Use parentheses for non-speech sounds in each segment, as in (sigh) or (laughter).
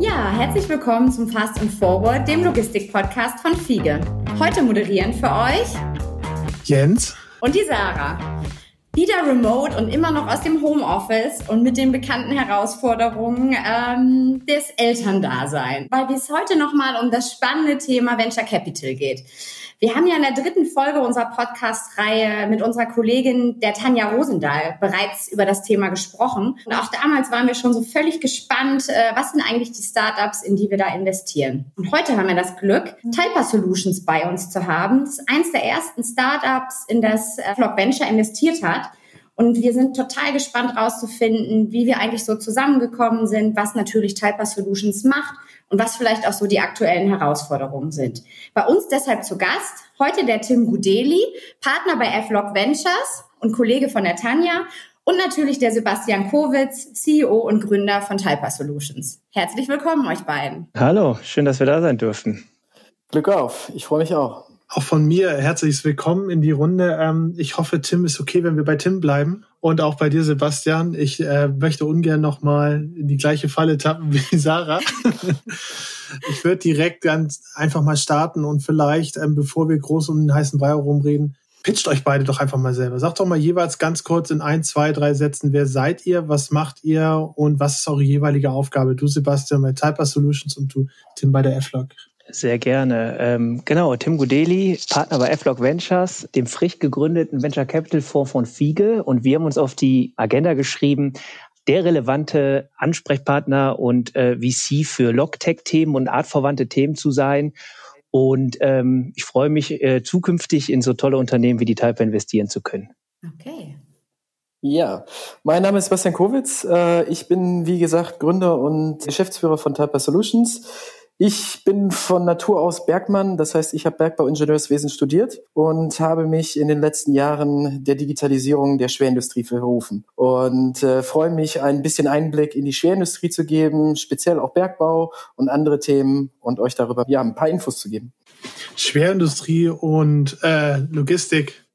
Ja, herzlich willkommen zum Fast and Forward, dem Logistik-Podcast von Fiege. Heute moderieren für euch Jens und die Sarah. Wieder remote und immer noch aus dem Homeoffice und mit den bekannten Herausforderungen ähm, des Elterndaseins, weil es heute nochmal um das spannende Thema Venture Capital geht. Wir haben ja in der dritten Folge unserer Podcast-Reihe mit unserer Kollegin der Tanja Rosendahl bereits über das Thema gesprochen. Und auch damals waren wir schon so völlig gespannt, äh, was sind eigentlich die Startups, in die wir da investieren. Und heute haben wir das Glück, Typer Solutions bei uns zu haben. Das ist eins der ersten Startups, in das äh, Flock Venture investiert hat. Und wir sind total gespannt rauszufinden, wie wir eigentlich so zusammengekommen sind, was natürlich Typer Solutions macht und was vielleicht auch so die aktuellen Herausforderungen sind. Bei uns deshalb zu Gast heute der Tim Gudeli, Partner bei F-Log Ventures und Kollege von der Tanja und natürlich der Sebastian Kowitz, CEO und Gründer von Typer Solutions. Herzlich willkommen euch beiden. Hallo, schön, dass wir da sein dürfen. Glück auf, ich freue mich auch. Auch von mir herzliches Willkommen in die Runde. Ähm, ich hoffe, Tim ist okay, wenn wir bei Tim bleiben. Und auch bei dir, Sebastian. Ich äh, möchte ungern nochmal in die gleiche Falle tappen (laughs) wie Sarah. (laughs) ich würde direkt ganz einfach mal starten und vielleicht, ähm, bevor wir groß um den heißen Brei rumreden, pitcht euch beide doch einfach mal selber. Sagt doch mal jeweils ganz kurz in ein, zwei, drei Sätzen, wer seid ihr, was macht ihr und was ist eure jeweilige Aufgabe? Du, Sebastian, bei Typer Solutions und du, Tim, bei der F-Log. Sehr gerne. Ähm, genau, Tim Gudeli, Partner bei F-Log Ventures, dem frisch gegründeten Venture Capital Fonds von Fiege. Und wir haben uns auf die Agenda geschrieben, der relevante Ansprechpartner und äh, VC für Logtech-Themen und artverwandte Themen zu sein. Und ähm, ich freue mich, äh, zukünftig in so tolle Unternehmen wie die Type investieren zu können. Okay. Ja, mein Name ist Sebastian Kowitz. Äh, ich bin, wie gesagt, Gründer und Geschäftsführer von Typer Solutions. Ich bin von Natur aus Bergmann, das heißt, ich habe Bergbauingenieurswesen studiert und habe mich in den letzten Jahren der Digitalisierung der Schwerindustrie verrufen und äh, freue mich, ein bisschen Einblick in die Schwerindustrie zu geben, speziell auch Bergbau und andere Themen und euch darüber ja ein paar Infos zu geben. Schwerindustrie und äh, Logistik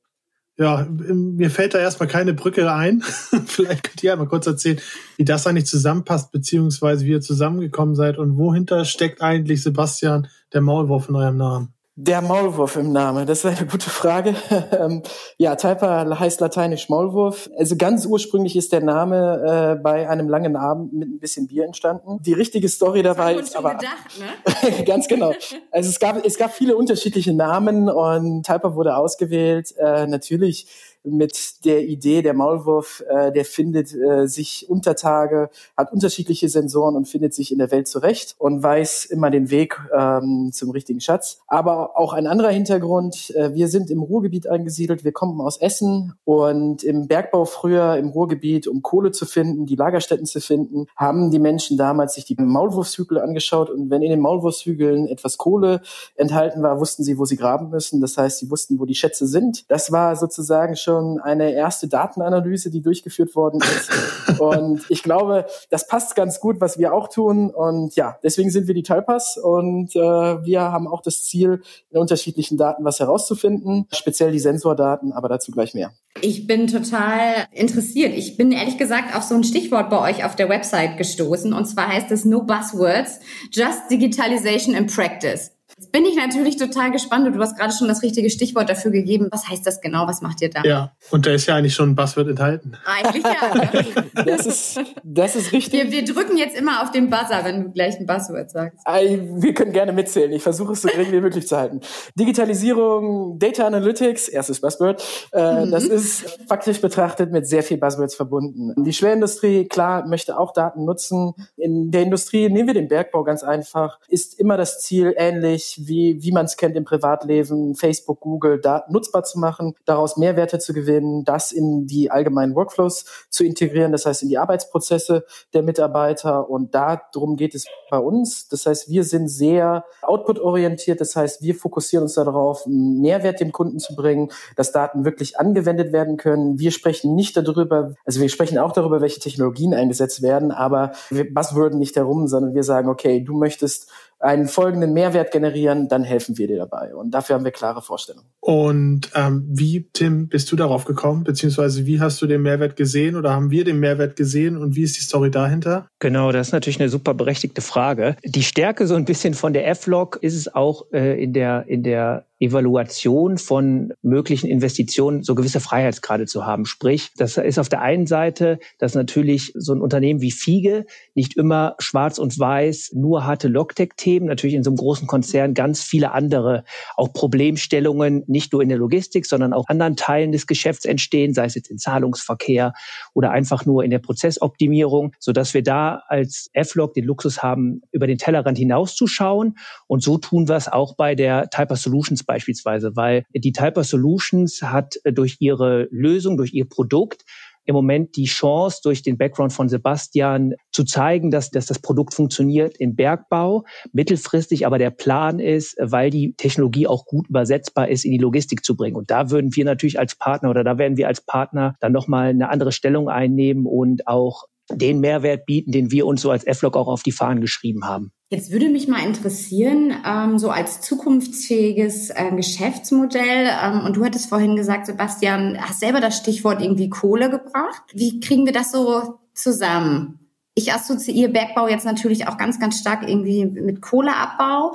ja, mir fällt da erstmal keine Brücke ein. (laughs) Vielleicht könnt ihr ja mal kurz erzählen, wie das eigentlich zusammenpasst, beziehungsweise wie ihr zusammengekommen seid und wohinter steckt eigentlich, Sebastian, der Maulwurf in eurem Namen? Der Maulwurf im Namen, das ist eine gute Frage. (laughs) Ähm, ja, Taipa heißt lateinisch Maulwurf. Also ganz ursprünglich ist der Name äh, bei einem langen Abend mit ein bisschen Bier entstanden. Die richtige Story dabei ist aber gedacht, ne? (laughs) ganz genau. Also es gab es gab viele unterschiedliche Namen und Taipa wurde ausgewählt. Äh, natürlich mit der Idee, der Maulwurf, äh, der findet äh, sich unter Tage, hat unterschiedliche Sensoren und findet sich in der Welt zurecht und weiß immer den Weg ähm, zum richtigen Schatz. Aber auch ein anderer Hintergrund, äh, wir sind im Ruhrgebiet angesiedelt, wir kommen aus Essen und im Bergbau früher im Ruhrgebiet, um Kohle zu finden, die Lagerstätten zu finden, haben die Menschen damals sich die Maulwurfshügel angeschaut und wenn in den Maulwurfshügeln etwas Kohle enthalten war, wussten sie, wo sie graben müssen. Das heißt, sie wussten, wo die Schätze sind. Das war sozusagen schon schon eine erste Datenanalyse, die durchgeführt worden ist. (laughs) und ich glaube, das passt ganz gut, was wir auch tun. Und ja, deswegen sind wir die Talpas und äh, wir haben auch das Ziel, in unterschiedlichen Daten was herauszufinden, speziell die Sensordaten, aber dazu gleich mehr. Ich bin total interessiert. Ich bin ehrlich gesagt auf so ein Stichwort bei euch auf der Website gestoßen und zwar heißt es No Buzzwords, Just Digitalization in Practice. Jetzt bin ich natürlich total gespannt und du hast gerade schon das richtige Stichwort dafür gegeben. Was heißt das genau? Was macht ihr da? Ja, und da ist ja eigentlich schon ein Buzzword enthalten. Eigentlich ja. (laughs) Das, ist, das ist richtig. Wir, wir, drücken jetzt immer auf den Buzzer, wenn du gleich ein Buzzword sagst. Wir können gerne mitzählen. Ich versuche es so gering wie möglich zu halten. Digitalisierung, Data Analytics, erstes Buzzword. Äh, mhm. Das ist faktisch betrachtet mit sehr viel Buzzwords verbunden. Die Schwerindustrie, klar, möchte auch Daten nutzen. In der Industrie, nehmen wir den Bergbau ganz einfach, ist immer das Ziel ähnlich ähnlich wie, wie man es kennt im Privatleben, Facebook, Google, Daten nutzbar zu machen, daraus Mehrwerte zu gewinnen, das in die allgemeinen Workflows zu integrieren, das heißt in die Arbeitsprozesse der Mitarbeiter. Und darum geht es bei uns. Das heißt, wir sind sehr output-orientiert. Das heißt, wir fokussieren uns darauf, Mehrwert dem Kunden zu bringen, dass Daten wirklich angewendet werden können. Wir sprechen nicht darüber, also wir sprechen auch darüber, welche Technologien eingesetzt werden, aber wir buzzworden nicht herum, sondern wir sagen, okay, du möchtest einen folgenden Mehrwert generieren, dann helfen wir dir dabei. Und dafür haben wir klare Vorstellungen. Und ähm, wie, Tim, bist du darauf gekommen? Beziehungsweise wie hast du den Mehrwert gesehen oder haben wir den Mehrwert gesehen und wie ist die Story dahinter? Genau, das ist natürlich eine super berechtigte Frage. Die Stärke so ein bisschen von der F-Log ist es auch äh, in der, in der Evaluation von möglichen Investitionen so gewisse Freiheitsgrade zu haben. Sprich, das ist auf der einen Seite, dass natürlich so ein Unternehmen wie Fiege nicht immer schwarz und weiß nur harte Logtech-Themen, natürlich in so einem großen Konzern ganz viele andere auch Problemstellungen, nicht nur in der Logistik, sondern auch anderen Teilen des Geschäfts entstehen, sei es jetzt in Zahlungsverkehr oder einfach nur in der Prozessoptimierung, so dass wir da als F-Log den Luxus haben, über den Tellerrand hinauszuschauen. Und so tun wir es auch bei der Typer Solutions beispielsweise, weil die Typer Solutions hat äh, durch ihre Lösung, durch ihr Produkt im Moment die Chance, durch den Background von Sebastian zu zeigen, dass, dass das Produkt funktioniert im Bergbau. Mittelfristig aber der Plan ist, weil die Technologie auch gut übersetzbar ist, in die Logistik zu bringen. Und da würden wir natürlich als Partner oder da werden wir als Partner dann nochmal eine andere Stellung einnehmen und auch den Mehrwert bieten, den wir uns so als F-Log auch auf die Fahnen geschrieben haben. Jetzt würde mich mal interessieren, ähm, so als zukunftsfähiges äh, Geschäftsmodell, ähm, und du hattest vorhin gesagt, Sebastian, hast selber das Stichwort irgendwie Kohle gebracht. Wie kriegen wir das so zusammen? Ich assoziiere Bergbau jetzt natürlich auch ganz, ganz stark irgendwie mit Kohleabbau,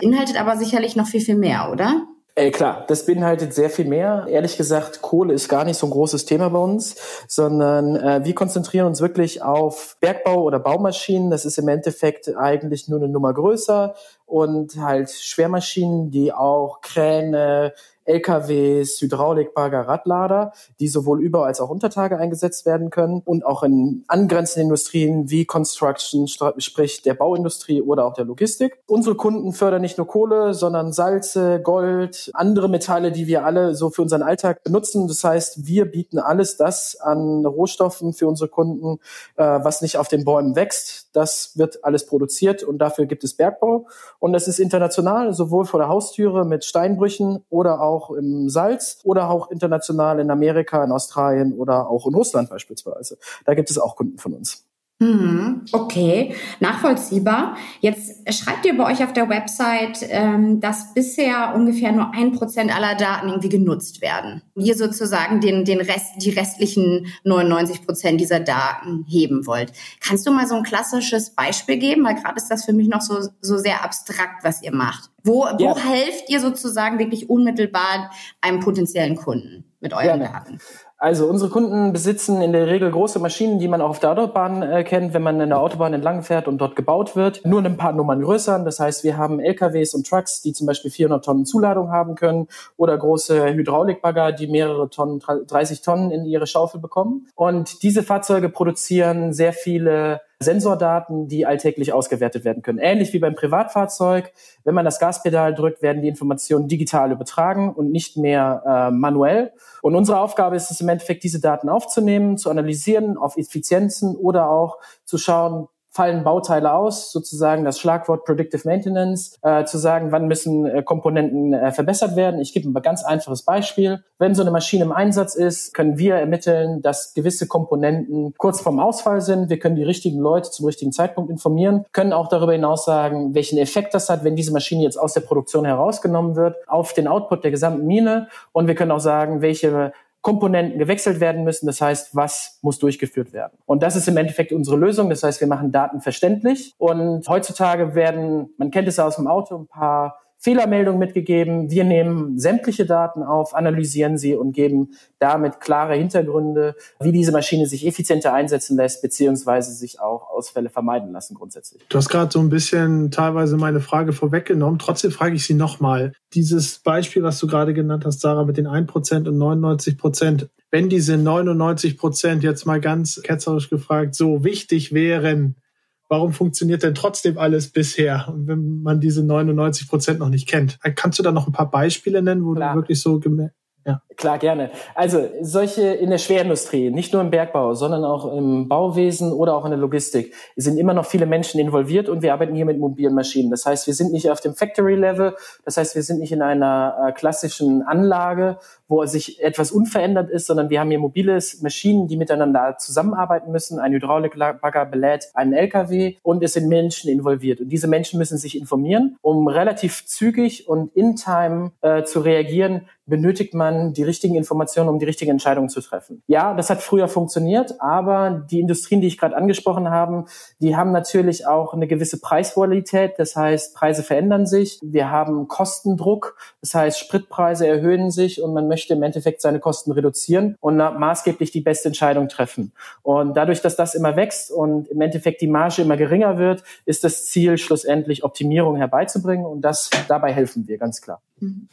inhaltet aber sicherlich noch viel, viel mehr, oder? Äh, klar, das beinhaltet sehr viel mehr. Ehrlich gesagt, Kohle ist gar nicht so ein großes Thema bei uns, sondern äh, wir konzentrieren uns wirklich auf Bergbau oder Baumaschinen. Das ist im Endeffekt eigentlich nur eine Nummer größer und halt Schwermaschinen, die auch Kräne, LKWs, Hydraulikbagger, Radlader, die sowohl über als auch Untertage eingesetzt werden können und auch in angrenzenden Industrien wie Construction, sprich der Bauindustrie oder auch der Logistik. Unsere Kunden fördern nicht nur Kohle, sondern Salze, Gold, andere Metalle, die wir alle so für unseren Alltag benutzen. Das heißt, wir bieten alles das an Rohstoffen für unsere Kunden, äh, was nicht auf den Bäumen wächst. Das wird alles produziert und dafür gibt es Bergbau. Und das ist international, sowohl vor der Haustüre mit Steinbrüchen oder auch auch im Salz oder auch international in Amerika, in Australien oder auch in Russland beispielsweise. Da gibt es auch Kunden von uns. Mhm. Okay, nachvollziehbar. Jetzt schreibt ihr bei euch auf der Website, ähm, dass bisher ungefähr nur ein Prozent aller Daten irgendwie genutzt werden. Ihr sozusagen den, den Rest, die restlichen 99 Prozent dieser Daten heben wollt. Kannst du mal so ein klassisches Beispiel geben? Weil gerade ist das für mich noch so, so sehr abstrakt, was ihr macht. Wo, wo ja. helft ihr sozusagen wirklich unmittelbar einem potenziellen Kunden mit euren ja. Daten? Also unsere Kunden besitzen in der Regel große Maschinen, die man auch auf der Autobahn äh, kennt, wenn man in der Autobahn entlang fährt und dort gebaut wird. Nur ein paar Nummern größer. Das heißt, wir haben LKWs und Trucks, die zum Beispiel 400 Tonnen Zuladung haben können oder große Hydraulikbagger, die mehrere Tonnen, 30 Tonnen in ihre Schaufel bekommen. Und diese Fahrzeuge produzieren sehr viele Sensordaten, die alltäglich ausgewertet werden können. Ähnlich wie beim Privatfahrzeug. Wenn man das Gaspedal drückt, werden die Informationen digital übertragen und nicht mehr äh, manuell. Und unsere Aufgabe ist es im Endeffekt, diese Daten aufzunehmen, zu analysieren auf Effizienzen oder auch zu schauen, fallen Bauteile aus, sozusagen das Schlagwort Predictive Maintenance, äh, zu sagen, wann müssen äh, Komponenten äh, verbessert werden. Ich gebe ein ganz einfaches Beispiel. Wenn so eine Maschine im Einsatz ist, können wir ermitteln, dass gewisse Komponenten kurz vorm Ausfall sind. Wir können die richtigen Leute zum richtigen Zeitpunkt informieren, können auch darüber hinaus sagen, welchen Effekt das hat, wenn diese Maschine jetzt aus der Produktion herausgenommen wird, auf den Output der gesamten Mine. Und wir können auch sagen, welche Komponenten gewechselt werden müssen. Das heißt, was muss durchgeführt werden? Und das ist im Endeffekt unsere Lösung. Das heißt, wir machen Daten verständlich. Und heutzutage werden, man kennt es aus dem Auto, ein paar Fehlermeldung mitgegeben. Wir nehmen sämtliche Daten auf, analysieren sie und geben damit klare Hintergründe, wie diese Maschine sich effizienter einsetzen lässt, beziehungsweise sich auch Ausfälle vermeiden lassen grundsätzlich. Du hast gerade so ein bisschen teilweise meine Frage vorweggenommen. Trotzdem frage ich sie nochmal. Dieses Beispiel, was du gerade genannt hast, Sarah, mit den 1% und 99%, wenn diese 99% jetzt mal ganz ketzerisch gefragt so wichtig wären, warum funktioniert denn trotzdem alles bisher, wenn man diese 99 Prozent noch nicht kennt? Kannst du da noch ein paar Beispiele nennen, wo Klar. du wirklich so ja. Klar, gerne. Also solche in der Schwerindustrie, nicht nur im Bergbau, sondern auch im Bauwesen oder auch in der Logistik, sind immer noch viele Menschen involviert und wir arbeiten hier mit mobilen Maschinen. Das heißt, wir sind nicht auf dem Factory-Level, das heißt, wir sind nicht in einer äh, klassischen Anlage, wo sich etwas unverändert ist, sondern wir haben hier mobile Maschinen, die miteinander zusammenarbeiten müssen. Ein Hydraulikbagger belädt einen LKW und es sind Menschen involviert. Und diese Menschen müssen sich informieren, um relativ zügig und in Time äh, zu reagieren, benötigt man die richtigen Informationen, um die richtigen Entscheidungen zu treffen. Ja, das hat früher funktioniert, aber die Industrien, die ich gerade angesprochen habe, die haben natürlich auch eine gewisse Preisvolatilität. Das heißt, Preise verändern sich. Wir haben Kostendruck. Das heißt, Spritpreise erhöhen sich und man möchte im Endeffekt seine Kosten reduzieren und maßgeblich die beste Entscheidung treffen. Und dadurch, dass das immer wächst und im Endeffekt die Marge immer geringer wird, ist das Ziel schlussendlich Optimierung herbeizubringen und das dabei helfen wir ganz klar.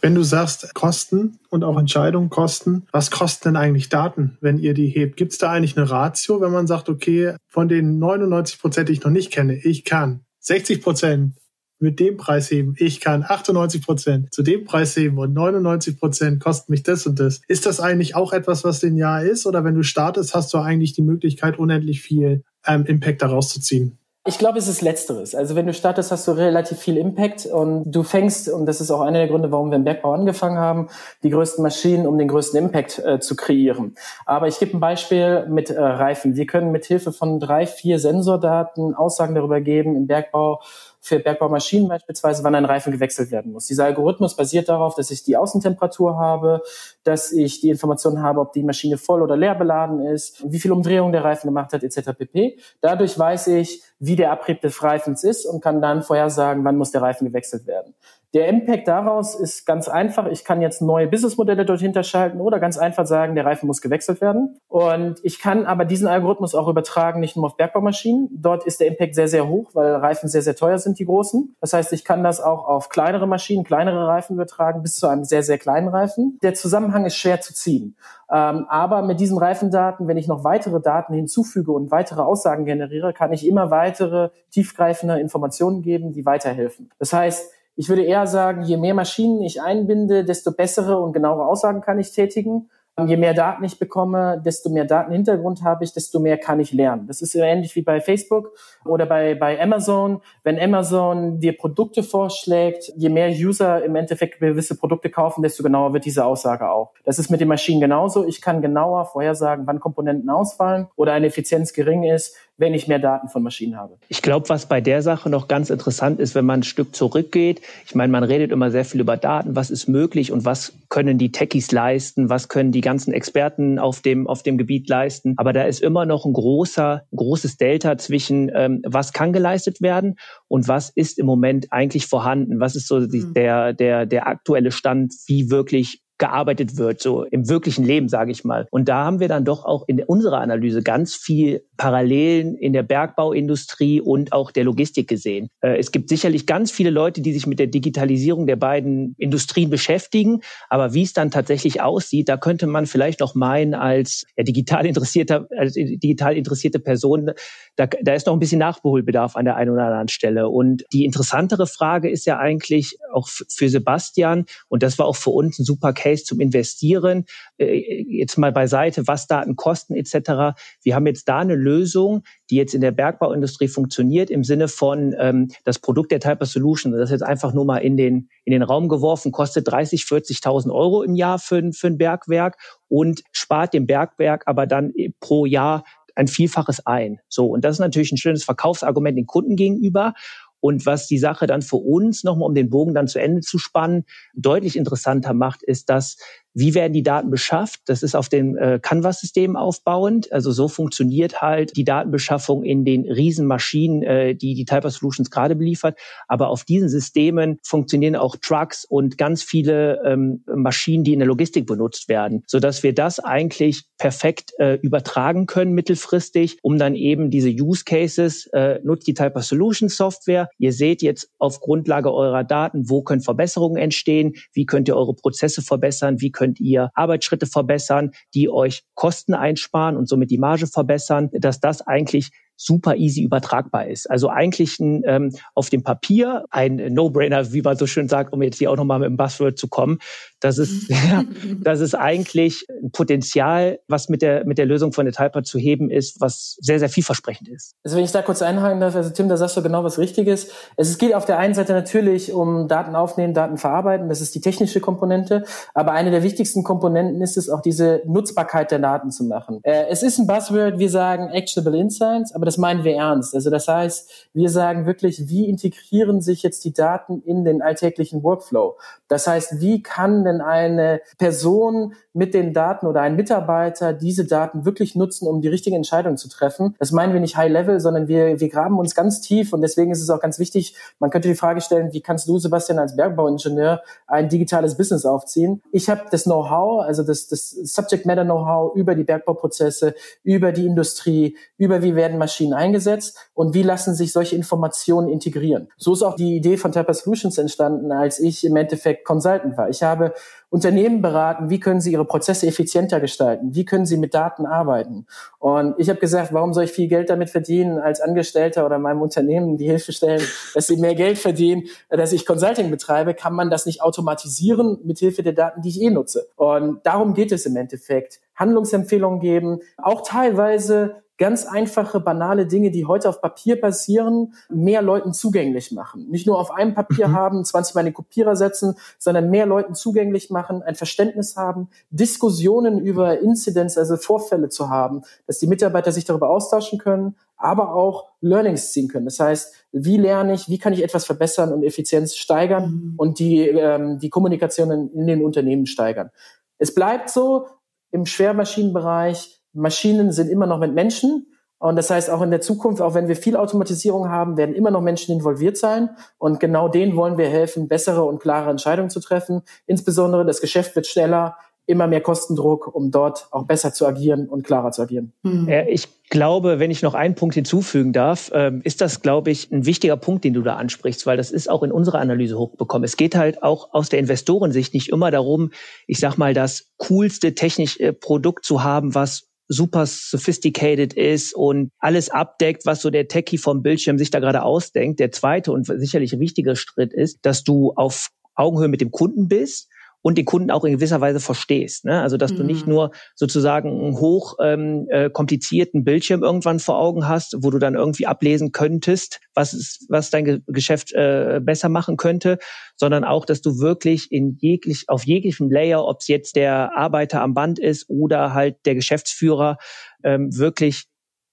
Wenn du sagst Kosten und auch Entscheidungen kosten, was kosten denn eigentlich Daten, wenn ihr die hebt? Gibt es da eigentlich eine Ratio, wenn man sagt, okay, von den 99 Prozent, die ich noch nicht kenne, ich kann 60 Prozent mit dem Preis heben, ich kann 98 Prozent zu dem Preis heben und 99 Prozent kosten mich das und das. Ist das eigentlich auch etwas, was linear ist? Oder wenn du startest, hast du eigentlich die Möglichkeit, unendlich viel ähm, Impact daraus zu ziehen? Ich glaube, es ist Letzteres. Also wenn du startest, hast du relativ viel Impact und du fängst, und das ist auch einer der Gründe, warum wir im Bergbau angefangen haben, die größten Maschinen, um den größten Impact äh, zu kreieren. Aber ich gebe ein Beispiel mit äh, Reifen. Wir können mit Hilfe von drei, vier Sensordaten Aussagen darüber geben im Bergbau, für Bergbaumaschinen beispielsweise, wann ein Reifen gewechselt werden muss. Dieser Algorithmus basiert darauf, dass ich die Außentemperatur habe, dass ich die Information habe, ob die Maschine voll oder leer beladen ist, wie viel Umdrehung der Reifen gemacht hat, etc. pp. Dadurch weiß ich, wie der Abrieb des Reifens ist und kann dann vorhersagen, wann muss der Reifen gewechselt werden. Der Impact daraus ist ganz einfach. Ich kann jetzt neue Businessmodelle dorthin schalten oder ganz einfach sagen, der Reifen muss gewechselt werden. Und ich kann aber diesen Algorithmus auch übertragen, nicht nur auf Bergbaumaschinen. Dort ist der Impact sehr, sehr hoch, weil Reifen sehr, sehr teuer sind, die großen. Das heißt, ich kann das auch auf kleinere Maschinen, kleinere Reifen übertragen, bis zu einem sehr, sehr kleinen Reifen. Der Zusammenhang ist schwer zu ziehen. Ähm, aber mit diesen Reifendaten, wenn ich noch weitere Daten hinzufüge und weitere Aussagen generiere, kann ich immer weitere tiefgreifende Informationen geben, die weiterhelfen. Das heißt, ich würde eher sagen, je mehr Maschinen ich einbinde, desto bessere und genauere Aussagen kann ich tätigen. Je mehr Daten ich bekomme, desto mehr Datenhintergrund habe ich, desto mehr kann ich lernen. Das ist ähnlich wie bei Facebook oder bei, bei Amazon. Wenn Amazon dir Produkte vorschlägt, je mehr User im Endeffekt gewisse Produkte kaufen, desto genauer wird diese Aussage auch. Das ist mit den Maschinen genauso. Ich kann genauer vorhersagen, wann Komponenten ausfallen oder eine Effizienz gering ist, wenn ich mehr Daten von Maschinen habe. Ich glaube, was bei der Sache noch ganz interessant ist, wenn man ein Stück zurückgeht. Ich meine, man redet immer sehr viel über Daten. Was ist möglich und was können die Techies leisten? Was können die ganzen Experten auf dem, auf dem Gebiet leisten? Aber da ist immer noch ein großer, großes Delta zwischen, ähm, was kann geleistet werden und was ist im Moment eigentlich vorhanden? Was ist so die, mhm. der, der, der aktuelle Stand, wie wirklich gearbeitet wird, so im wirklichen Leben, sage ich mal. Und da haben wir dann doch auch in unserer Analyse ganz viel Parallelen in der Bergbauindustrie und auch der Logistik gesehen. Äh, es gibt sicherlich ganz viele Leute, die sich mit der Digitalisierung der beiden Industrien beschäftigen, aber wie es dann tatsächlich aussieht, da könnte man vielleicht noch meinen, als ja, digital interessierter, als digital interessierte Person, da, da ist noch ein bisschen Nachholbedarf an der einen oder anderen Stelle. Und die interessantere Frage ist ja eigentlich auch für Sebastian, und das war auch für uns ein super Case, Case zum Investieren, äh, jetzt mal beiseite, was Daten kosten etc. Wir haben jetzt da eine Lösung, die jetzt in der Bergbauindustrie funktioniert, im Sinne von ähm, das Produkt der Typer Solution, das ist jetzt einfach nur mal in den, in den Raum geworfen, kostet 30, 40.000 Euro im Jahr für, für ein Bergwerk und spart dem Bergwerk aber dann pro Jahr ein Vielfaches ein. So, und das ist natürlich ein schönes Verkaufsargument den Kunden gegenüber. Und was die Sache dann für uns, nochmal um den Bogen dann zu Ende zu spannen, deutlich interessanter macht, ist, dass wie werden die Daten beschafft? Das ist auf dem äh, Canvas-System aufbauend. Also so funktioniert halt die Datenbeschaffung in den Riesenmaschinen, äh, die die Typer Solutions gerade beliefert. Aber auf diesen Systemen funktionieren auch Trucks und ganz viele ähm, Maschinen, die in der Logistik benutzt werden, sodass wir das eigentlich perfekt äh, übertragen können mittelfristig, um dann eben diese Use Cases, äh, nutzt die Typer Solutions Software. Ihr seht jetzt auf Grundlage eurer Daten, wo können Verbesserungen entstehen, wie könnt ihr eure Prozesse verbessern, wie könnt könnt ihr Arbeitsschritte verbessern, die euch Kosten einsparen und somit die Marge verbessern, dass das eigentlich super easy übertragbar ist. Also eigentlich ein, ähm, auf dem Papier ein No-Brainer, wie man so schön sagt, um jetzt hier auch nochmal mit dem Buzzword zu kommen. Das ist, (laughs) ja, (laughs) das ist eigentlich ein Potenzial, was mit der, mit der Lösung von Etalpa zu heben ist, was sehr, sehr vielversprechend ist. Also wenn ich da kurz einhaken darf, also Tim, da sagst du genau was Richtiges. Es geht auf der einen Seite natürlich um Daten aufnehmen, Daten verarbeiten, das ist die technische Komponente, aber eine der wichtigsten Komponenten ist es auch diese Nutzbarkeit der Daten zu machen. Äh, es ist ein Buzzword, wir sagen Actionable Insights, aber das meinen wir ernst. Also das heißt, wir sagen wirklich, wie integrieren sich jetzt die Daten in den alltäglichen Workflow? Das heißt, wie kann denn eine Person mit den Daten oder ein Mitarbeiter diese Daten wirklich nutzen, um die richtige Entscheidung zu treffen? Das meinen wir nicht High Level, sondern wir, wir graben uns ganz tief und deswegen ist es auch ganz wichtig, man könnte die Frage stellen, wie kannst du, Sebastian, als Bergbauingenieur ein digitales Business aufziehen? Ich habe das Know-how, also das, das Subject Matter Know-how über die Bergbauprozesse, über die Industrie, über wie werden Maschinen eingesetzt und wie lassen sich solche Informationen integrieren. So ist auch die Idee von Typer Solutions entstanden, als ich im Endeffekt Consultant war. Ich habe Unternehmen beraten, wie können sie ihre Prozesse effizienter gestalten, wie können sie mit Daten arbeiten. Und ich habe gesagt, warum soll ich viel Geld damit verdienen, als Angestellter oder meinem Unternehmen die Hilfe stellen, dass sie mehr Geld verdienen, dass ich Consulting betreibe, kann man das nicht automatisieren mit Hilfe der Daten, die ich eh nutze. Und darum geht es im Endeffekt. Handlungsempfehlungen geben, auch teilweise ganz einfache, banale Dinge, die heute auf Papier passieren, mehr Leuten zugänglich machen. Nicht nur auf einem Papier mhm. haben, 20 Mal in den Kopierer setzen, sondern mehr Leuten zugänglich machen, ein Verständnis haben, Diskussionen über Incidents, also Vorfälle zu haben, dass die Mitarbeiter sich darüber austauschen können, aber auch Learnings ziehen können. Das heißt, wie lerne ich, wie kann ich etwas verbessern und Effizienz steigern mhm. und die, ähm, die Kommunikation in, in den Unternehmen steigern. Es bleibt so im Schwermaschinenbereich, Maschinen sind immer noch mit Menschen. Und das heißt, auch in der Zukunft, auch wenn wir viel Automatisierung haben, werden immer noch Menschen involviert sein. Und genau denen wollen wir helfen, bessere und klare Entscheidungen zu treffen. Insbesondere das Geschäft wird schneller, immer mehr Kostendruck, um dort auch besser zu agieren und klarer zu agieren. Mhm. Ich glaube, wenn ich noch einen Punkt hinzufügen darf, ähm, ist das, glaube ich, ein wichtiger Punkt, den du da ansprichst, weil das ist auch in unserer Analyse hochbekommen. Es geht halt auch aus der Investorensicht nicht immer darum, ich sag mal, das coolste technische Produkt zu haben, was super sophisticated ist und alles abdeckt, was so der Techie vom Bildschirm sich da gerade ausdenkt. Der zweite und sicherlich wichtige Schritt ist, dass du auf Augenhöhe mit dem Kunden bist und den Kunden auch in gewisser Weise verstehst. Ne? Also dass mhm. du nicht mhm. nur sozusagen einen hoch ähm, äh, komplizierten Bildschirm irgendwann vor Augen hast, wo du dann irgendwie ablesen könntest, was ist, was dein Ge Geschäft äh, besser machen könnte, sondern auch, dass du wirklich in jeglich auf jeglichem Layer, ob es jetzt der Arbeiter am Band ist oder halt der Geschäftsführer, ähm, wirklich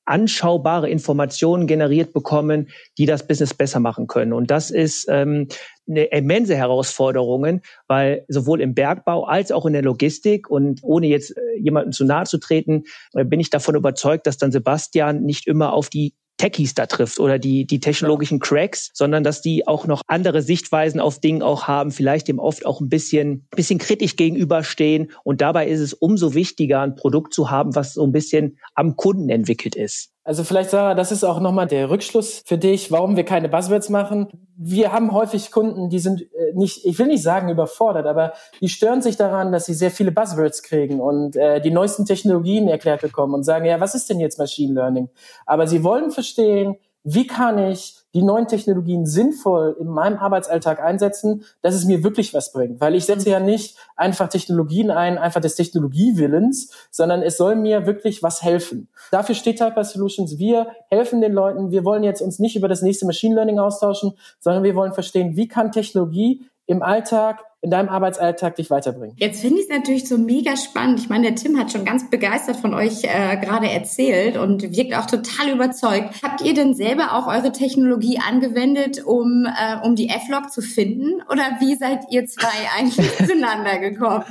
anschaubare Informationen generiert bekommen, die das Business besser machen können. Und das ist ähm, eine immense Herausforderung, weil sowohl im Bergbau als auch in der Logistik und ohne jetzt äh, jemandem zu nahe zu treten, äh, bin ich davon überzeugt, dass dann Sebastian nicht immer auf die Techies da trifft oder die, die technologischen Cracks, sondern dass die auch noch andere Sichtweisen auf Dinge auch haben, vielleicht dem oft auch ein bisschen, bisschen kritisch gegenüberstehen. Und dabei ist es umso wichtiger, ein Produkt zu haben, was so ein bisschen am Kunden entwickelt ist. Also vielleicht, Sarah, das ist auch nochmal der Rückschluss für dich, warum wir keine Buzzwords machen. Wir haben häufig Kunden, die sind äh, nicht, ich will nicht sagen überfordert, aber die stören sich daran, dass sie sehr viele Buzzwords kriegen und äh, die neuesten Technologien erklärt bekommen und sagen, ja, was ist denn jetzt Machine Learning? Aber sie wollen verstehen, wie kann ich die neuen Technologien sinnvoll in meinem Arbeitsalltag einsetzen, dass es mir wirklich was bringt. Weil ich setze ja nicht einfach Technologien ein, einfach des Technologiewillens, sondern es soll mir wirklich was helfen. Dafür steht Typer Solutions. Wir helfen den Leuten. Wir wollen jetzt uns nicht über das nächste Machine Learning austauschen, sondern wir wollen verstehen, wie kann Technologie im Alltag in deinem Arbeitsalltag dich weiterbringen? Jetzt finde ich es natürlich so mega spannend. Ich meine, der Tim hat schon ganz begeistert von euch äh, gerade erzählt und wirkt auch total überzeugt. Habt ihr denn selber auch eure Technologie angewendet, um, äh, um die F-Log zu finden? Oder wie seid ihr zwei (laughs) eigentlich zueinander gekommen?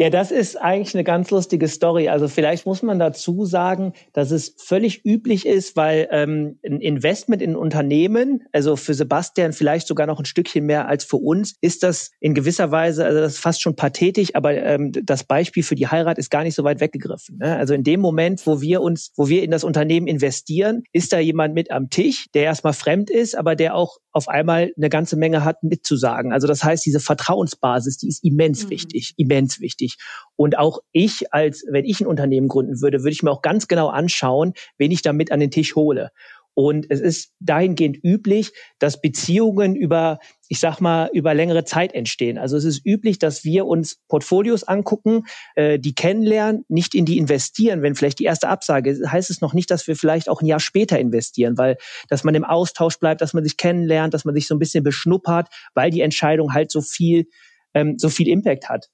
Ja, das ist eigentlich eine ganz lustige Story. Also vielleicht muss man dazu sagen, dass es völlig üblich ist, weil ähm, ein Investment in Unternehmen, also für Sebastian vielleicht sogar noch ein Stückchen mehr als für uns, ist das in gewisser Weise, also das ist fast schon pathetisch, aber ähm, das Beispiel für die Heirat ist gar nicht so weit weggegriffen. Ne? Also in dem Moment, wo wir uns, wo wir in das Unternehmen investieren, ist da jemand mit am Tisch, der erstmal fremd ist, aber der auch auf einmal eine ganze Menge hat mitzusagen. Also das heißt, diese Vertrauensbasis, die ist immens mhm. wichtig, immens wichtig. Und auch ich, als wenn ich ein Unternehmen gründen würde, würde ich mir auch ganz genau anschauen, wen ich da mit an den Tisch hole. Und es ist dahingehend üblich, dass Beziehungen über, ich sag mal, über längere Zeit entstehen. Also es ist üblich, dass wir uns Portfolios angucken, äh, die kennenlernen, nicht in die investieren. Wenn vielleicht die erste Absage ist, heißt es noch nicht, dass wir vielleicht auch ein Jahr später investieren, weil dass man im Austausch bleibt, dass man sich kennenlernt, dass man sich so ein bisschen beschnuppert, weil die Entscheidung halt so viel, ähm, so viel Impact hat.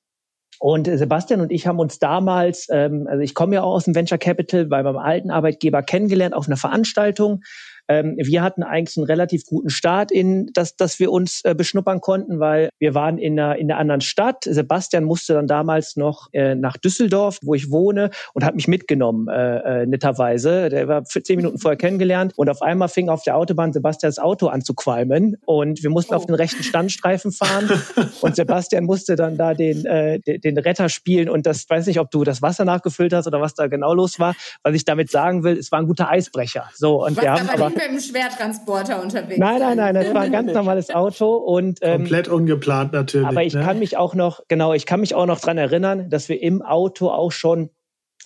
Und Sebastian und ich haben uns damals, ähm, also ich komme ja auch aus dem Venture Capital, bei meinem alten Arbeitgeber kennengelernt auf einer Veranstaltung. Ähm, wir hatten eigentlich einen relativ guten Start in, dass, dass wir uns äh, beschnuppern konnten, weil wir waren in einer, in einer anderen Stadt. Sebastian musste dann damals noch äh, nach Düsseldorf, wo ich wohne, und hat mich mitgenommen, äh, äh, netterweise. Der war zehn Minuten vorher kennengelernt und auf einmal fing auf der Autobahn Sebastians Auto an zu qualmen und wir mussten oh. auf den rechten Standstreifen fahren (laughs) und Sebastian musste dann da den, äh, den, den Retter spielen und das, weiß nicht, ob du das Wasser nachgefüllt hast oder was da genau los war. Was ich damit sagen will, es war ein guter Eisbrecher. So, und was wir haben aber mit dem Schwertransporter unterwegs Nein, nein, nein, das war ein ganz (laughs) normales Auto und ähm, komplett ungeplant natürlich. Aber ich ne? kann mich auch noch, genau, ich kann mich auch noch dran erinnern, dass wir im Auto auch schon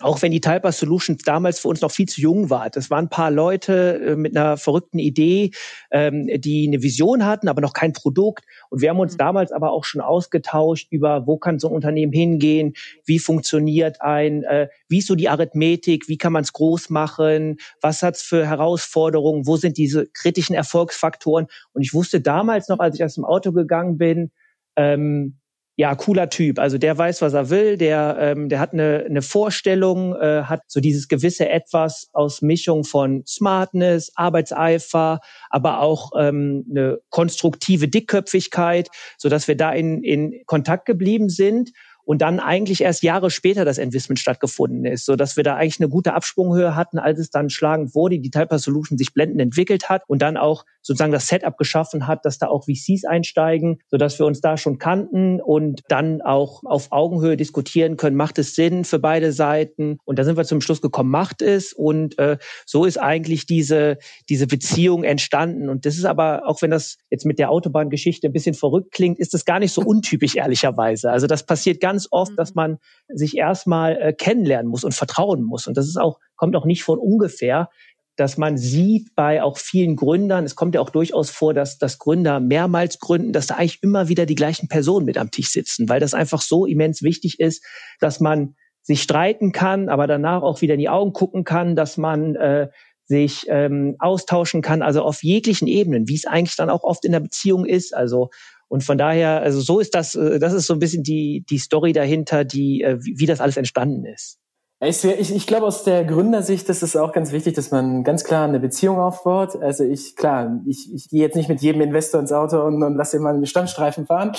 auch wenn die Typer Solutions damals für uns noch viel zu jung war. Das waren ein paar Leute äh, mit einer verrückten Idee, ähm, die eine Vision hatten, aber noch kein Produkt. Und wir haben uns mhm. damals aber auch schon ausgetauscht über, wo kann so ein Unternehmen hingehen, wie funktioniert ein, äh, wie ist so die Arithmetik, wie kann man es groß machen, was hat's für Herausforderungen, wo sind diese kritischen Erfolgsfaktoren. Und ich wusste damals noch, als ich aus dem Auto gegangen bin, ähm, ja, cooler Typ. Also der weiß, was er will, der, ähm, der hat eine, eine Vorstellung, äh, hat so dieses gewisse Etwas aus Mischung von Smartness, Arbeitseifer, aber auch ähm, eine konstruktive Dickköpfigkeit, so dass wir da in, in Kontakt geblieben sind und dann eigentlich erst Jahre später das Investment stattgefunden ist, so dass wir da eigentlich eine gute Absprunghöhe hatten, als es dann schlagend wurde, die Typer Solution sich blendend entwickelt hat und dann auch sozusagen das Setup geschaffen hat, dass da auch VCs einsteigen, so dass wir uns da schon kannten und dann auch auf Augenhöhe diskutieren können, macht es Sinn für beide Seiten? Und da sind wir zum Schluss gekommen, macht es. Und äh, so ist eigentlich diese diese Beziehung entstanden. Und das ist aber auch wenn das jetzt mit der Autobahngeschichte ein bisschen verrückt klingt, ist das gar nicht so untypisch ehrlicherweise. Also das passiert ganz oft, dass mhm. man sich erstmal äh, kennenlernen muss und vertrauen muss. Und das ist auch, kommt auch nicht von ungefähr, dass man sieht bei auch vielen Gründern, es kommt ja auch durchaus vor, dass, dass Gründer mehrmals gründen, dass da eigentlich immer wieder die gleichen Personen mit am Tisch sitzen, weil das einfach so immens wichtig ist, dass man sich streiten kann, aber danach auch wieder in die Augen gucken kann, dass man äh, sich ähm, austauschen kann, also auf jeglichen Ebenen, wie es eigentlich dann auch oft in der Beziehung ist. Also und von daher, also so ist das, äh, das ist so ein bisschen die, die Story dahinter, die, äh, wie, wie das alles entstanden ist. Ich, ich, ich glaube, aus der Gründersicht ist es auch ganz wichtig, dass man ganz klar eine Beziehung aufbaut. Also ich, klar, ich, ich gehe jetzt nicht mit jedem Investor ins Auto und, und lasse ihn mal einen Standstreifen fahren.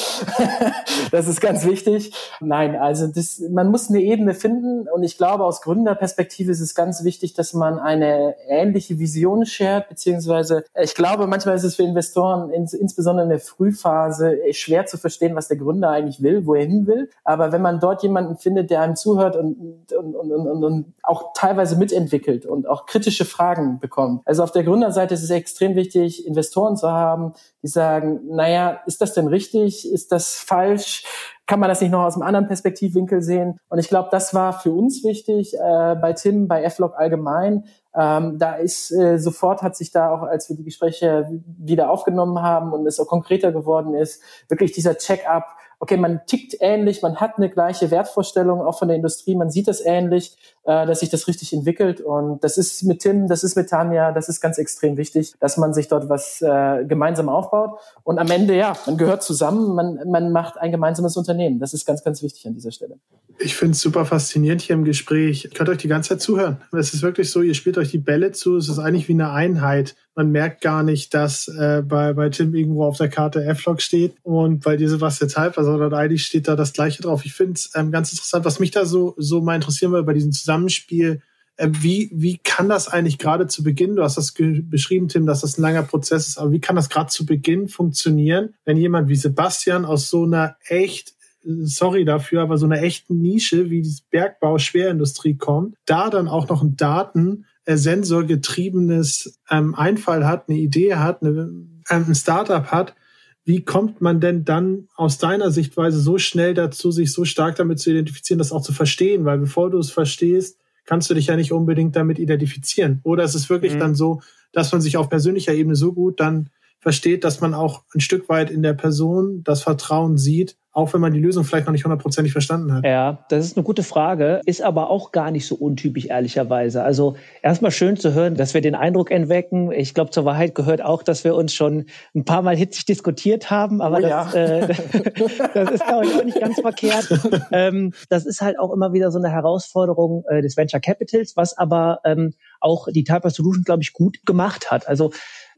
(laughs) das ist ganz wichtig. Nein, also das, man muss eine Ebene finden und ich glaube, aus Gründerperspektive ist es ganz wichtig, dass man eine ähnliche Vision shared, beziehungsweise ich glaube, manchmal ist es für Investoren, ins, insbesondere in der Frühphase, schwer zu verstehen, was der Gründer eigentlich will, wo er hin will. Aber wenn man dort jemanden findet, der einem zuhört und, und, und und, und, und auch teilweise mitentwickelt und auch kritische Fragen bekommt. Also auf der Gründerseite ist es extrem wichtig, Investoren zu haben, die sagen, naja, ist das denn richtig? Ist das falsch? Kann man das nicht noch aus einem anderen Perspektivwinkel sehen? Und ich glaube, das war für uns wichtig, äh, bei Tim, bei FLOG allgemein, ähm, da ist äh, sofort hat sich da auch, als wir die Gespräche wieder aufgenommen haben und es auch konkreter geworden ist, wirklich dieser Check-up, okay, man tickt ähnlich, man hat eine gleiche Wertvorstellung auch von der Industrie, man sieht das ähnlich, äh, dass sich das richtig entwickelt. Und das ist mit Tim, das ist mit Tanja, das ist ganz extrem wichtig, dass man sich dort was äh, gemeinsam aufbaut. Und am Ende, ja, man gehört zusammen, man, man macht ein gemeinsames Unternehmen. Das ist ganz, ganz wichtig an dieser Stelle. Ich finde es super faszinierend hier im Gespräch. Ich könnte euch die ganze Zeit zuhören. Es ist wirklich so, ihr spielt euch die Bälle zu, es ist eigentlich wie eine Einheit man merkt gar nicht, dass äh, bei, bei Tim irgendwo auf der Karte F-Log steht und bei dir Sebastian Halper, sondern eigentlich steht da das Gleiche drauf. Ich finde es ähm, ganz interessant, was mich da so, so mal interessieren würde bei diesem Zusammenspiel. Äh, wie, wie kann das eigentlich gerade zu Beginn, du hast das beschrieben, Tim, dass das ein langer Prozess ist, aber wie kann das gerade zu Beginn funktionieren, wenn jemand wie Sebastian aus so einer echt sorry dafür, aber so einer echten Nische wie die Bergbau, Schwerindustrie kommt, da dann auch noch ein Daten äh, sensorgetriebenes ähm, Einfall hat, eine Idee hat, eine, ähm, ein Startup hat, wie kommt man denn dann aus deiner Sichtweise so schnell dazu, sich so stark damit zu identifizieren, das auch zu verstehen? Weil bevor du es verstehst, kannst du dich ja nicht unbedingt damit identifizieren. Oder ist es wirklich mhm. dann so, dass man sich auf persönlicher Ebene so gut dann versteht, dass man auch ein Stück weit in der Person das Vertrauen sieht, auch wenn man die Lösung vielleicht noch nicht hundertprozentig verstanden hat? Ja, das ist eine gute Frage, ist aber auch gar nicht so untypisch, ehrlicherweise. Also erstmal schön zu hören, dass wir den Eindruck entwecken. Ich glaube, zur Wahrheit gehört auch, dass wir uns schon ein paar Mal hitzig diskutiert haben, aber oh, das, ja. äh, (laughs) das ist, glaube ich, auch nicht ganz verkehrt. ähm, das ist halt auch immer wieder so eine Herausforderung äh, des Venture Capitals, was aber ähm, auch die Typer Solution, glaube ich, gut gemacht hat. Also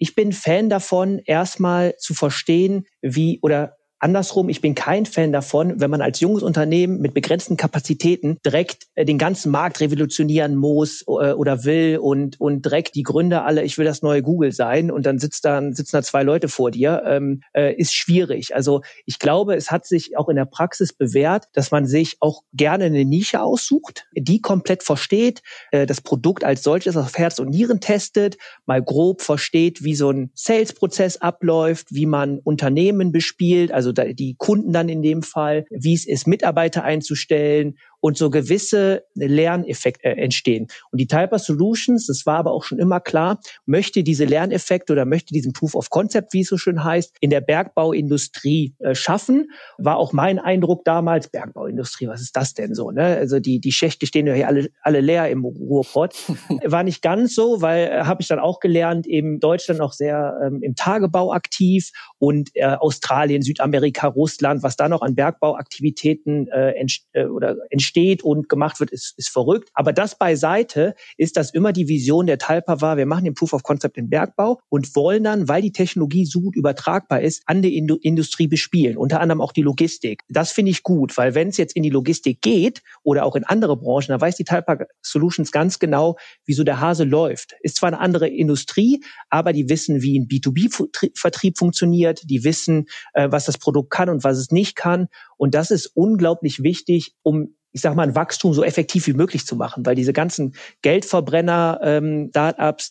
ich bin Fan davon, erstmal zu verstehen, wie oder Andersrum, ich bin kein Fan davon, wenn man als junges Unternehmen mit begrenzten Kapazitäten direkt äh, den ganzen Markt revolutionieren muss äh, oder will und, und direkt die Gründer alle, ich will das neue Google sein und dann sitzt da, sitzen da zwei Leute vor dir, ähm, äh, ist schwierig. Also ich glaube, es hat sich auch in der Praxis bewährt, dass man sich auch gerne eine Nische aussucht, die komplett versteht, äh, das Produkt als solches auf Herz und Nieren testet, mal grob versteht, wie so ein Sales-Prozess abläuft, wie man Unternehmen bespielt, also die Kunden dann in dem Fall, wie es ist, Mitarbeiter einzustellen und so gewisse Lerneffekte äh, entstehen. Und die Typer Solutions, das war aber auch schon immer klar, möchte diese Lerneffekte oder möchte diesen Proof of Concept, wie es so schön heißt, in der Bergbauindustrie äh, schaffen. War auch mein Eindruck damals, Bergbauindustrie, was ist das denn so? Ne? Also die, die Schächte stehen ja hier alle, alle leer im Ruhrpott. (laughs) War nicht ganz so, weil äh, habe ich dann auch gelernt, eben Deutschland auch sehr ähm, im Tagebau aktiv und äh, Australien, Südamerika, Russland, was da noch an Bergbauaktivitäten äh, entst äh, oder entsteht entsteht und gemacht wird, ist, ist verrückt. Aber das beiseite ist, dass immer die Vision der Talpa war, wir machen den Proof of Concept im Bergbau und wollen dann, weil die Technologie so gut übertragbar ist, an die Industrie bespielen, unter anderem auch die Logistik. Das finde ich gut, weil wenn es jetzt in die Logistik geht oder auch in andere Branchen, dann weiß die Talpa Solutions ganz genau, wieso der Hase läuft. Ist zwar eine andere Industrie, aber die wissen, wie ein B2B-Vertrieb funktioniert, die wissen, äh, was das Produkt kann und was es nicht kann. Und das ist unglaublich wichtig, um ich sag mal, ein Wachstum so effektiv wie möglich zu machen, weil diese ganzen Geldverbrenner, ähm,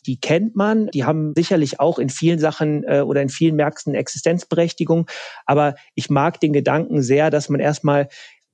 die kennt man, die haben sicherlich auch in vielen Sachen äh, oder in vielen Märkten Existenzberechtigung, aber ich mag den Gedanken sehr, dass man erstmal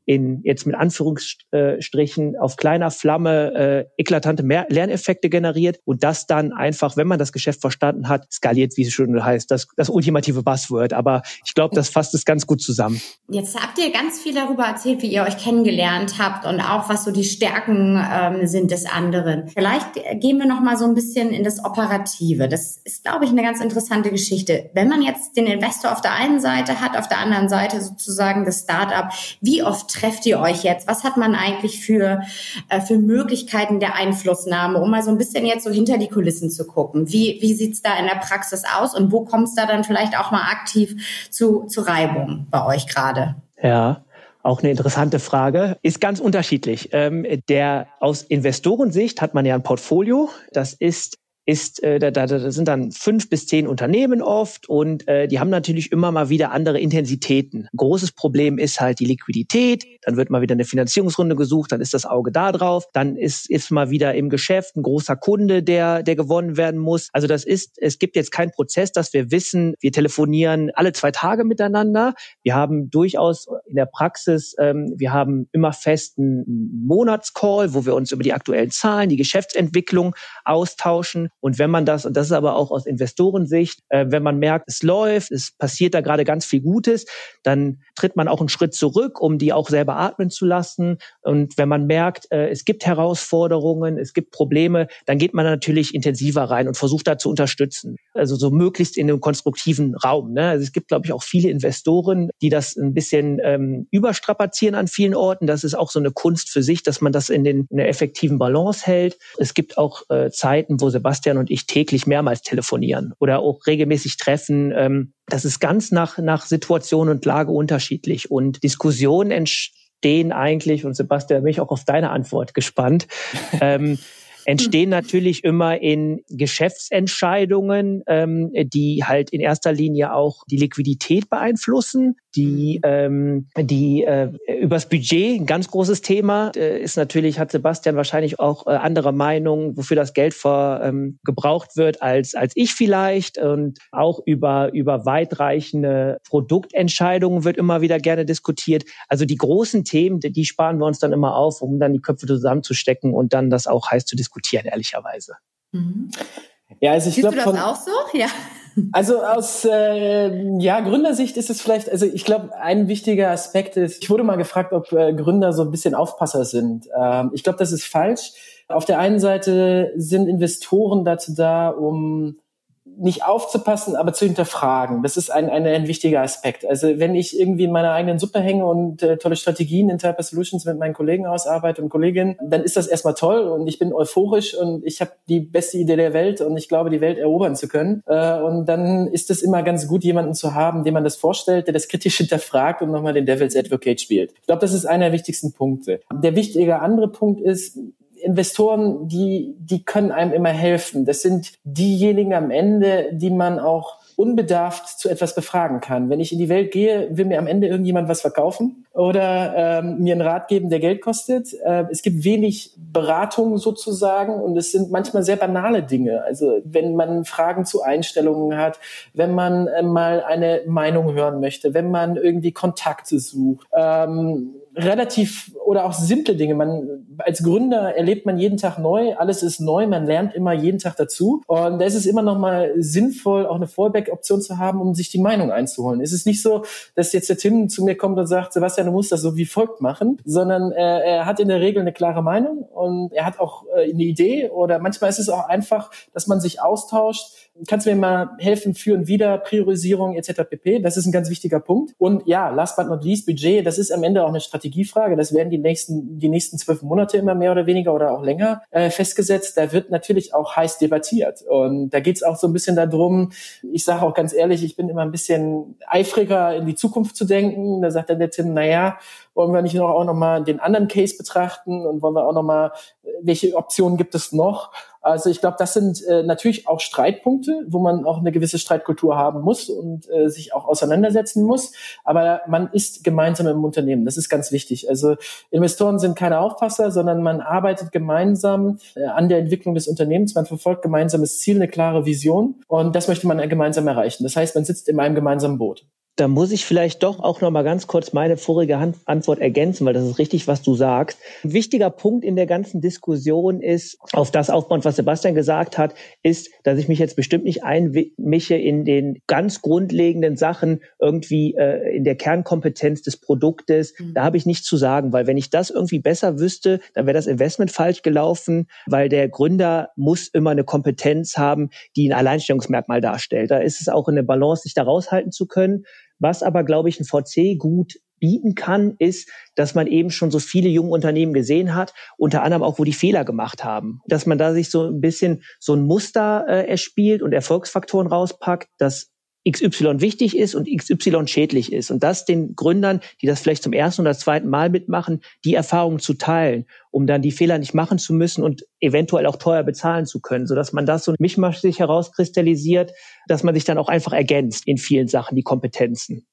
in jetzt mit Anführungsstrichen auf kleiner Flamme äh, eklatante Mehr Lerneffekte generiert und das dann einfach, wenn man das Geschäft verstanden hat, skaliert, wie es schon heißt, das, das ultimative Buzzword. Aber ich glaube, das fasst es ganz gut zusammen. Jetzt habt ihr ganz viel darüber erzählt, wie ihr euch kennengelernt habt und auch was so die Stärken ähm, sind des anderen. Vielleicht gehen wir noch mal so ein bisschen in das Operative. Das ist, glaube ich, eine ganz interessante Geschichte. Wenn man jetzt den Investor auf der einen Seite hat, auf der anderen Seite sozusagen das Startup, wie oft trefft ihr euch jetzt? Was hat man eigentlich für, äh, für Möglichkeiten der Einflussnahme, um mal so ein bisschen jetzt so hinter die Kulissen zu gucken? Wie, wie sieht's da in der Praxis aus und wo kommt es da dann vielleicht auch mal aktiv zu, zu Reibung bei euch gerade? Ja, auch eine interessante Frage. Ist ganz unterschiedlich. Ähm, der aus Investorensicht hat man ja ein Portfolio. Das ist ist, äh, da, da, da sind dann fünf bis zehn Unternehmen oft und äh, die haben natürlich immer mal wieder andere Intensitäten. großes Problem ist halt die Liquidität. Dann wird mal wieder eine Finanzierungsrunde gesucht, dann ist das Auge da drauf. Dann ist, ist mal wieder im Geschäft ein großer Kunde, der, der gewonnen werden muss. Also das ist, es gibt jetzt keinen Prozess, dass wir wissen, wir telefonieren alle zwei Tage miteinander. Wir haben durchaus in der Praxis, ähm, wir haben immer festen Monatscall, wo wir uns über die aktuellen Zahlen, die Geschäftsentwicklung austauschen. Und wenn man das, und das ist aber auch aus Investorensicht, äh, wenn man merkt, es läuft, es passiert da gerade ganz viel Gutes, dann tritt man auch einen Schritt zurück, um die auch selber atmen zu lassen. Und wenn man merkt, äh, es gibt Herausforderungen, es gibt Probleme, dann geht man natürlich intensiver rein und versucht da zu unterstützen. Also so möglichst in einem konstruktiven Raum. Ne? Also es gibt, glaube ich, auch viele Investoren, die das ein bisschen ähm, überstrapazieren an vielen Orten. Das ist auch so eine Kunst für sich, dass man das in, den, in einer effektiven Balance hält. Es gibt auch äh, Zeiten, wo Sebastian Sebastian und ich täglich mehrmals telefonieren oder auch regelmäßig treffen. Ähm, das ist ganz nach, nach Situation und Lage unterschiedlich. Und Diskussionen entstehen eigentlich, und Sebastian, bin ich auch auf deine Antwort gespannt, (laughs) ähm, entstehen natürlich immer in Geschäftsentscheidungen, ähm, die halt in erster Linie auch die Liquidität beeinflussen die, ähm, die äh, übers Budget, ein ganz großes Thema, äh, ist natürlich, hat Sebastian wahrscheinlich auch äh, andere Meinungen, wofür das Geld vor, ähm, gebraucht wird, als, als ich vielleicht. Und auch über, über weitreichende Produktentscheidungen wird immer wieder gerne diskutiert. Also die großen Themen, die, die sparen wir uns dann immer auf, um dann die Köpfe zusammenzustecken und dann das auch heiß zu diskutieren, ehrlicherweise. Mhm. Ja, also ich Siehst glaub, du das von, auch so? Ja. Also aus äh, ja Gründersicht ist es vielleicht, also ich glaube, ein wichtiger Aspekt ist, ich wurde mal gefragt, ob äh, Gründer so ein bisschen Aufpasser sind. Ähm, ich glaube, das ist falsch. Auf der einen Seite sind Investoren dazu da, um nicht aufzupassen, aber zu hinterfragen. Das ist ein, ein, ein wichtiger Aspekt. Also wenn ich irgendwie in meiner eigenen Suppe hänge und äh, tolle Strategien in Typer Solutions mit meinen Kollegen ausarbeite und Kolleginnen, dann ist das erstmal toll und ich bin euphorisch und ich habe die beste Idee der Welt und ich glaube, die Welt erobern zu können. Äh, und dann ist es immer ganz gut, jemanden zu haben, dem man das vorstellt, der das kritisch hinterfragt und nochmal den Devil's Advocate spielt. Ich glaube, das ist einer der wichtigsten Punkte. Der wichtige andere Punkt ist, Investoren, die, die können einem immer helfen. Das sind diejenigen am Ende, die man auch unbedarft zu etwas befragen kann. Wenn ich in die Welt gehe, will mir am Ende irgendjemand was verkaufen oder ähm, mir einen Rat geben, der Geld kostet. Äh, es gibt wenig Beratung sozusagen und es sind manchmal sehr banale Dinge. Also wenn man Fragen zu Einstellungen hat, wenn man äh, mal eine Meinung hören möchte, wenn man irgendwie Kontakte sucht. Ähm, relativ oder auch simple Dinge. Man als Gründer erlebt man jeden Tag neu, alles ist neu, man lernt immer jeden Tag dazu und da ist es immer noch mal sinnvoll, auch eine Fallback-Option zu haben, um sich die Meinung einzuholen. Es ist nicht so, dass jetzt der Tim zu mir kommt und sagt, Sebastian, du musst das so wie folgt machen, sondern äh, er hat in der Regel eine klare Meinung und er hat auch äh, eine Idee oder manchmal ist es auch einfach, dass man sich austauscht Kannst du mir mal helfen, für und wieder, Priorisierung etc. pp. Das ist ein ganz wichtiger Punkt. Und ja, last but not least, Budget, das ist am Ende auch eine Strategiefrage. Das werden die nächsten, die nächsten zwölf Monate immer mehr oder weniger oder auch länger äh, festgesetzt. Da wird natürlich auch heiß debattiert. Und da geht es auch so ein bisschen darum, ich sage auch ganz ehrlich, ich bin immer ein bisschen eifriger in die Zukunft zu denken. Da sagt dann der Tim, naja, wollen wir nicht auch noch mal den anderen Case betrachten und wollen wir auch noch mal, welche Optionen gibt es noch? Also ich glaube, das sind äh, natürlich auch Streitpunkte, wo man auch eine gewisse Streitkultur haben muss und äh, sich auch auseinandersetzen muss. Aber man ist gemeinsam im Unternehmen. Das ist ganz wichtig. Also Investoren sind keine Aufpasser, sondern man arbeitet gemeinsam äh, an der Entwicklung des Unternehmens. Man verfolgt gemeinsames Ziel, eine klare Vision und das möchte man gemeinsam erreichen. Das heißt, man sitzt in einem gemeinsamen Boot da muss ich vielleicht doch auch noch mal ganz kurz meine vorige Hand Antwort ergänzen, weil das ist richtig, was du sagst. Ein wichtiger Punkt in der ganzen Diskussion ist, auf das aufbauend, was Sebastian gesagt hat, ist, dass ich mich jetzt bestimmt nicht einmische in den ganz grundlegenden Sachen irgendwie äh, in der Kernkompetenz des Produktes. Mhm. Da habe ich nichts zu sagen, weil wenn ich das irgendwie besser wüsste, dann wäre das Investment falsch gelaufen, weil der Gründer muss immer eine Kompetenz haben, die ein Alleinstellungsmerkmal darstellt. Da ist es auch in der Balance, sich da raushalten zu können. Was aber, glaube ich, ein VC gut bieten kann, ist, dass man eben schon so viele junge Unternehmen gesehen hat, unter anderem auch, wo die Fehler gemacht haben. Dass man da sich so ein bisschen so ein Muster äh, erspielt und Erfolgsfaktoren rauspackt, dass XY wichtig ist und XY schädlich ist. Und das den Gründern, die das vielleicht zum ersten oder zweiten Mal mitmachen, die Erfahrung zu teilen, um dann die Fehler nicht machen zu müssen und eventuell auch teuer bezahlen zu können, sodass man das so Mischmasch sich herauskristallisiert, dass man sich dann auch einfach ergänzt in vielen Sachen, die Kompetenzen.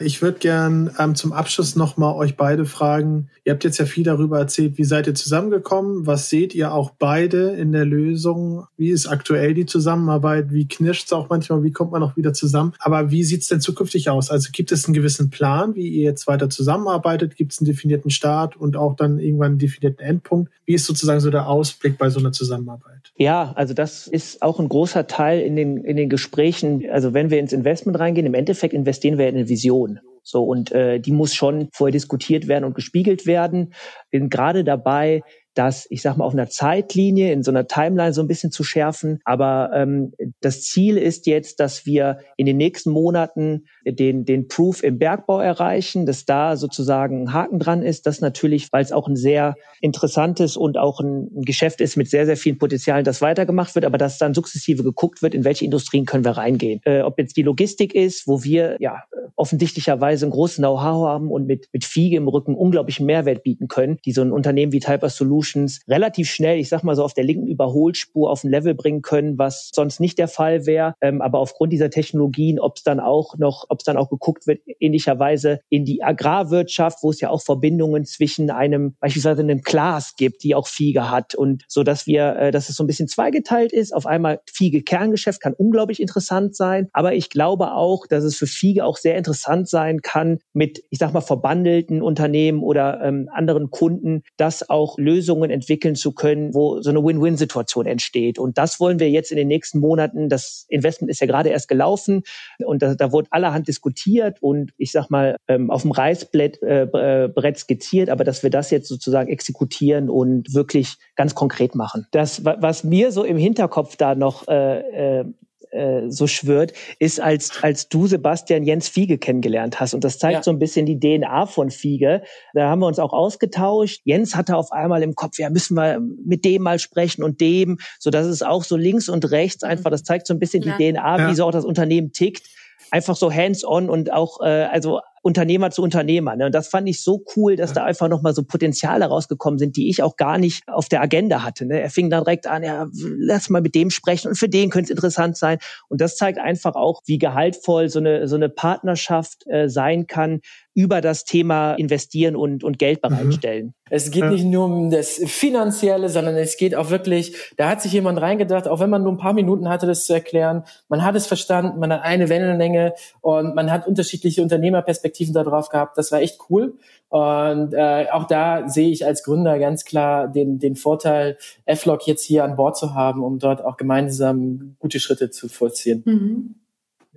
Ich würde gern ähm, zum Abschluss nochmal euch beide fragen. Ihr habt jetzt ja viel darüber erzählt, wie seid ihr zusammengekommen? Was seht ihr auch beide in der Lösung? Wie ist aktuell die Zusammenarbeit? Wie knirscht es auch manchmal? Wie kommt man auch wieder zusammen? Aber wie sieht es denn zukünftig aus? Also gibt es einen gewissen Plan, wie ihr jetzt weiter zusammenarbeitet? Gibt es einen definierten Start und auch dann irgendwann einen definierten Endpunkt? Wie ist sozusagen so der Ausblick bei so einer Zusammenarbeit? Ja, also das ist auch ein großer Teil in den, in den Gesprächen. Also wenn wir ins Investment reingehen, im Endeffekt investieren wir in eine Vision. So, und äh, die muss schon vorher diskutiert werden und gespiegelt werden. Bin gerade dabei, das, ich sag mal, auf einer Zeitlinie, in so einer Timeline so ein bisschen zu schärfen. Aber ähm, das Ziel ist jetzt, dass wir in den nächsten Monaten den, den Proof im Bergbau erreichen, dass da sozusagen ein Haken dran ist. Das natürlich, weil es auch ein sehr interessantes und auch ein Geschäft ist mit sehr, sehr vielen Potenzialen, das weitergemacht wird, aber dass dann sukzessive geguckt wird, in welche Industrien können wir reingehen. Äh, ob jetzt die Logistik ist, wo wir ja offensichtlicherweise ein großes Know-how haben und mit, mit Fiege im Rücken unglaublichen Mehrwert bieten können, die so ein Unternehmen wie Typer Solutions Solutions relativ schnell, ich sag mal so auf der linken Überholspur auf ein Level bringen können, was sonst nicht der Fall wäre. Ähm, aber aufgrund dieser Technologien, ob es dann auch noch, ob es dann auch geguckt wird, ähnlicherweise in die Agrarwirtschaft, wo es ja auch Verbindungen zwischen einem, beispielsweise einem Glas gibt, die auch Fiege hat und so, dass wir, äh, dass es so ein bisschen zweigeteilt ist. Auf einmal Fiege Kerngeschäft kann unglaublich interessant sein, aber ich glaube auch, dass es für Fiege auch sehr interessant sein kann, mit, ich sag mal, verbandelten Unternehmen oder ähm, anderen Kunden, das auch Lösungen Lösungen entwickeln zu können, wo so eine Win-Win-Situation entsteht. Und das wollen wir jetzt in den nächsten Monaten. Das Investment ist ja gerade erst gelaufen und da, da wurde allerhand diskutiert und ich sag mal ähm, auf dem Reißbrett äh, äh Brett skizziert, aber dass wir das jetzt sozusagen exekutieren und wirklich ganz konkret machen. Das, was mir so im Hinterkopf da noch äh, äh, so schwört, ist, als, als du, Sebastian, Jens Fiege kennengelernt hast. Und das zeigt ja. so ein bisschen die DNA von Fiege. Da haben wir uns auch ausgetauscht. Jens hatte auf einmal im Kopf, ja, müssen wir mit dem mal sprechen und dem, so dass es auch so links und rechts mhm. einfach, das zeigt so ein bisschen ja. die DNA, ja. wie so auch das Unternehmen tickt einfach so hands-on und auch äh, also Unternehmer zu Unternehmer. Ne? Und das fand ich so cool, dass da einfach nochmal so Potenziale rausgekommen sind, die ich auch gar nicht auf der Agenda hatte. Ne? Er fing dann direkt an, ja, lass mal mit dem sprechen und für den könnte es interessant sein. Und das zeigt einfach auch, wie gehaltvoll so eine, so eine Partnerschaft äh, sein kann, über das Thema investieren und, und Geld mhm. bereitstellen. Es geht ja. nicht nur um das Finanzielle, sondern es geht auch wirklich, da hat sich jemand reingedacht, auch wenn man nur ein paar Minuten hatte, das zu erklären. Man hat es verstanden, man hat eine Wellenlänge und man hat unterschiedliche Unternehmerperspektiven darauf gehabt. Das war echt cool. Und äh, auch da sehe ich als Gründer ganz klar den, den Vorteil, F-Log jetzt hier an Bord zu haben, um dort auch gemeinsam gute Schritte zu vollziehen. Mhm.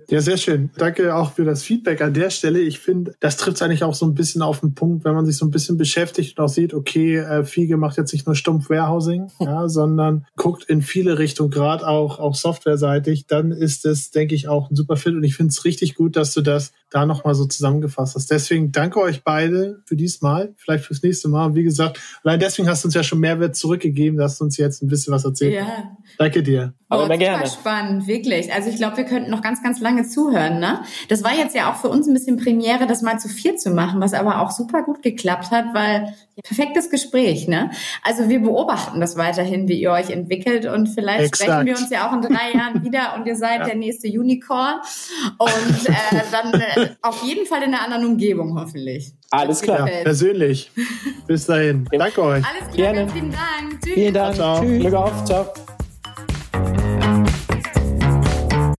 Ja, sehr schön. Danke auch für das Feedback an der Stelle. Ich finde, das trifft eigentlich auch so ein bisschen auf den Punkt, wenn man sich so ein bisschen beschäftigt und auch sieht, okay, äh, Fiege macht jetzt nicht nur stumpf Warehousing, (laughs) ja, sondern guckt in viele Richtungen, gerade auch, auch softwareseitig, dann ist es, denke ich, auch ein super Fit. Und ich finde es richtig gut, dass du das da nochmal so zusammengefasst hast. Deswegen danke euch beide für diesmal, vielleicht fürs nächste Mal. Und wie gesagt, allein deswegen hast du uns ja schon Mehrwert zurückgegeben, dass du uns jetzt ein bisschen was erzählt. Ja. Danke dir. Aber immer gerne. spannend, wirklich. Also ich glaube, wir könnten noch ganz, ganz lange zuhören. Ne? Das war jetzt ja auch für uns ein bisschen Premiere, das mal zu vier zu machen, was aber auch super gut geklappt hat, weil perfektes Gespräch. Ne? Also wir beobachten das weiterhin, wie ihr euch entwickelt und vielleicht Exakt. sprechen wir uns ja auch in drei Jahren (laughs) wieder und ihr seid ja. der nächste Unicorn und äh, dann äh, auf jeden Fall in einer anderen Umgebung hoffentlich. Alles klar. Ja, persönlich. Bis dahin. Danke euch. Alles klar, Gerne. ganz lieben Dank. Tschüss. Vielen Dank. Ciao. Tschüss. Glück auf. Ciao.